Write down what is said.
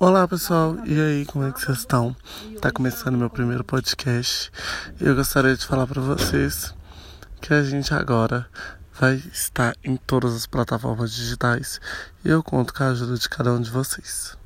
Olá pessoal, e aí, como é que vocês estão? Tá começando meu primeiro podcast eu gostaria de falar para vocês que a gente agora vai estar em todas as plataformas digitais e eu conto com a ajuda de cada um de vocês.